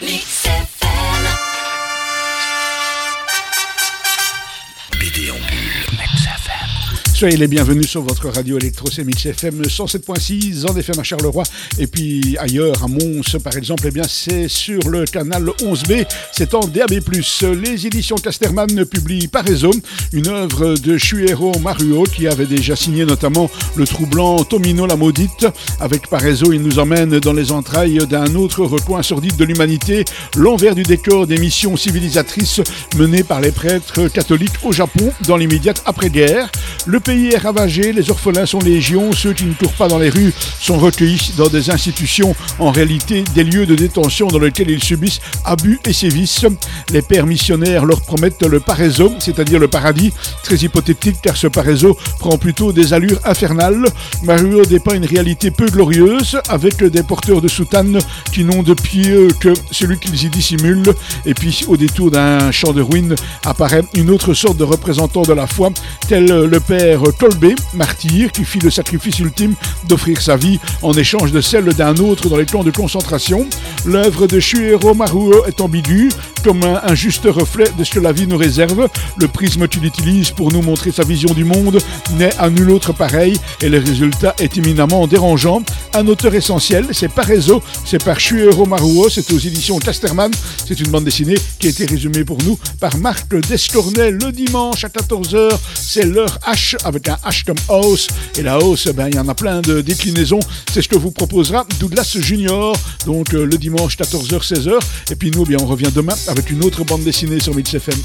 Mix. Soyez les bienvenus sur votre radio électro Mix FM 107.6 en FM à Charleroi et puis ailleurs à Mons par exemple, eh bien c'est sur le canal 11B, c'est en DAB+. Les éditions Casterman publient Parézo, une œuvre de Shuero Maruo qui avait déjà signé notamment le troublant Tomino la maudite. Avec Parézo, il nous emmène dans les entrailles d'un autre recoin sordide de l'humanité, l'envers du décor des missions civilisatrices menées par les prêtres catholiques au Japon dans l'immédiate après-guerre. Le pays est ravagé, les orphelins sont légions, ceux qui ne courent pas dans les rues sont recueillis dans des institutions, en réalité des lieux de détention dans lesquels ils subissent abus et sévices. Les pères missionnaires leur promettent le paréso, c'est-à-dire le paradis, très hypothétique car ce paréso prend plutôt des allures infernales. Mario dépeint une réalité peu glorieuse avec des porteurs de soutanes qui n'ont de pied que celui qu'ils y dissimulent. Et puis au détour d'un champ de ruines apparaît une autre sorte de représentant de la foi, tel le père Tolbé, martyr, qui fit le sacrifice ultime d'offrir sa vie en échange de celle d'un autre dans les camps de concentration. L'œuvre de Shuero Maruo est ambiguë, comme un, juste reflet de ce que la vie nous réserve. Le prisme qu'il utilise pour nous montrer sa vision du monde n'est à nul autre pareil et le résultat est éminemment dérangeant. Un auteur essentiel, c'est Parezo, c'est par Shuero Maruo, c'est aux éditions Casterman. C'est une bande dessinée qui a été résumée pour nous par Marc Descornet le dimanche à 14h. C'est l'heure H avec un H comme house. Et la house, ben, il y en a plein de déclinaisons. C'est ce que vous proposera Douglas Junior, donc euh, le dimanche 14h, 16h. Et puis nous, bien, on revient demain avec une autre bande dessinée sur Mix FM.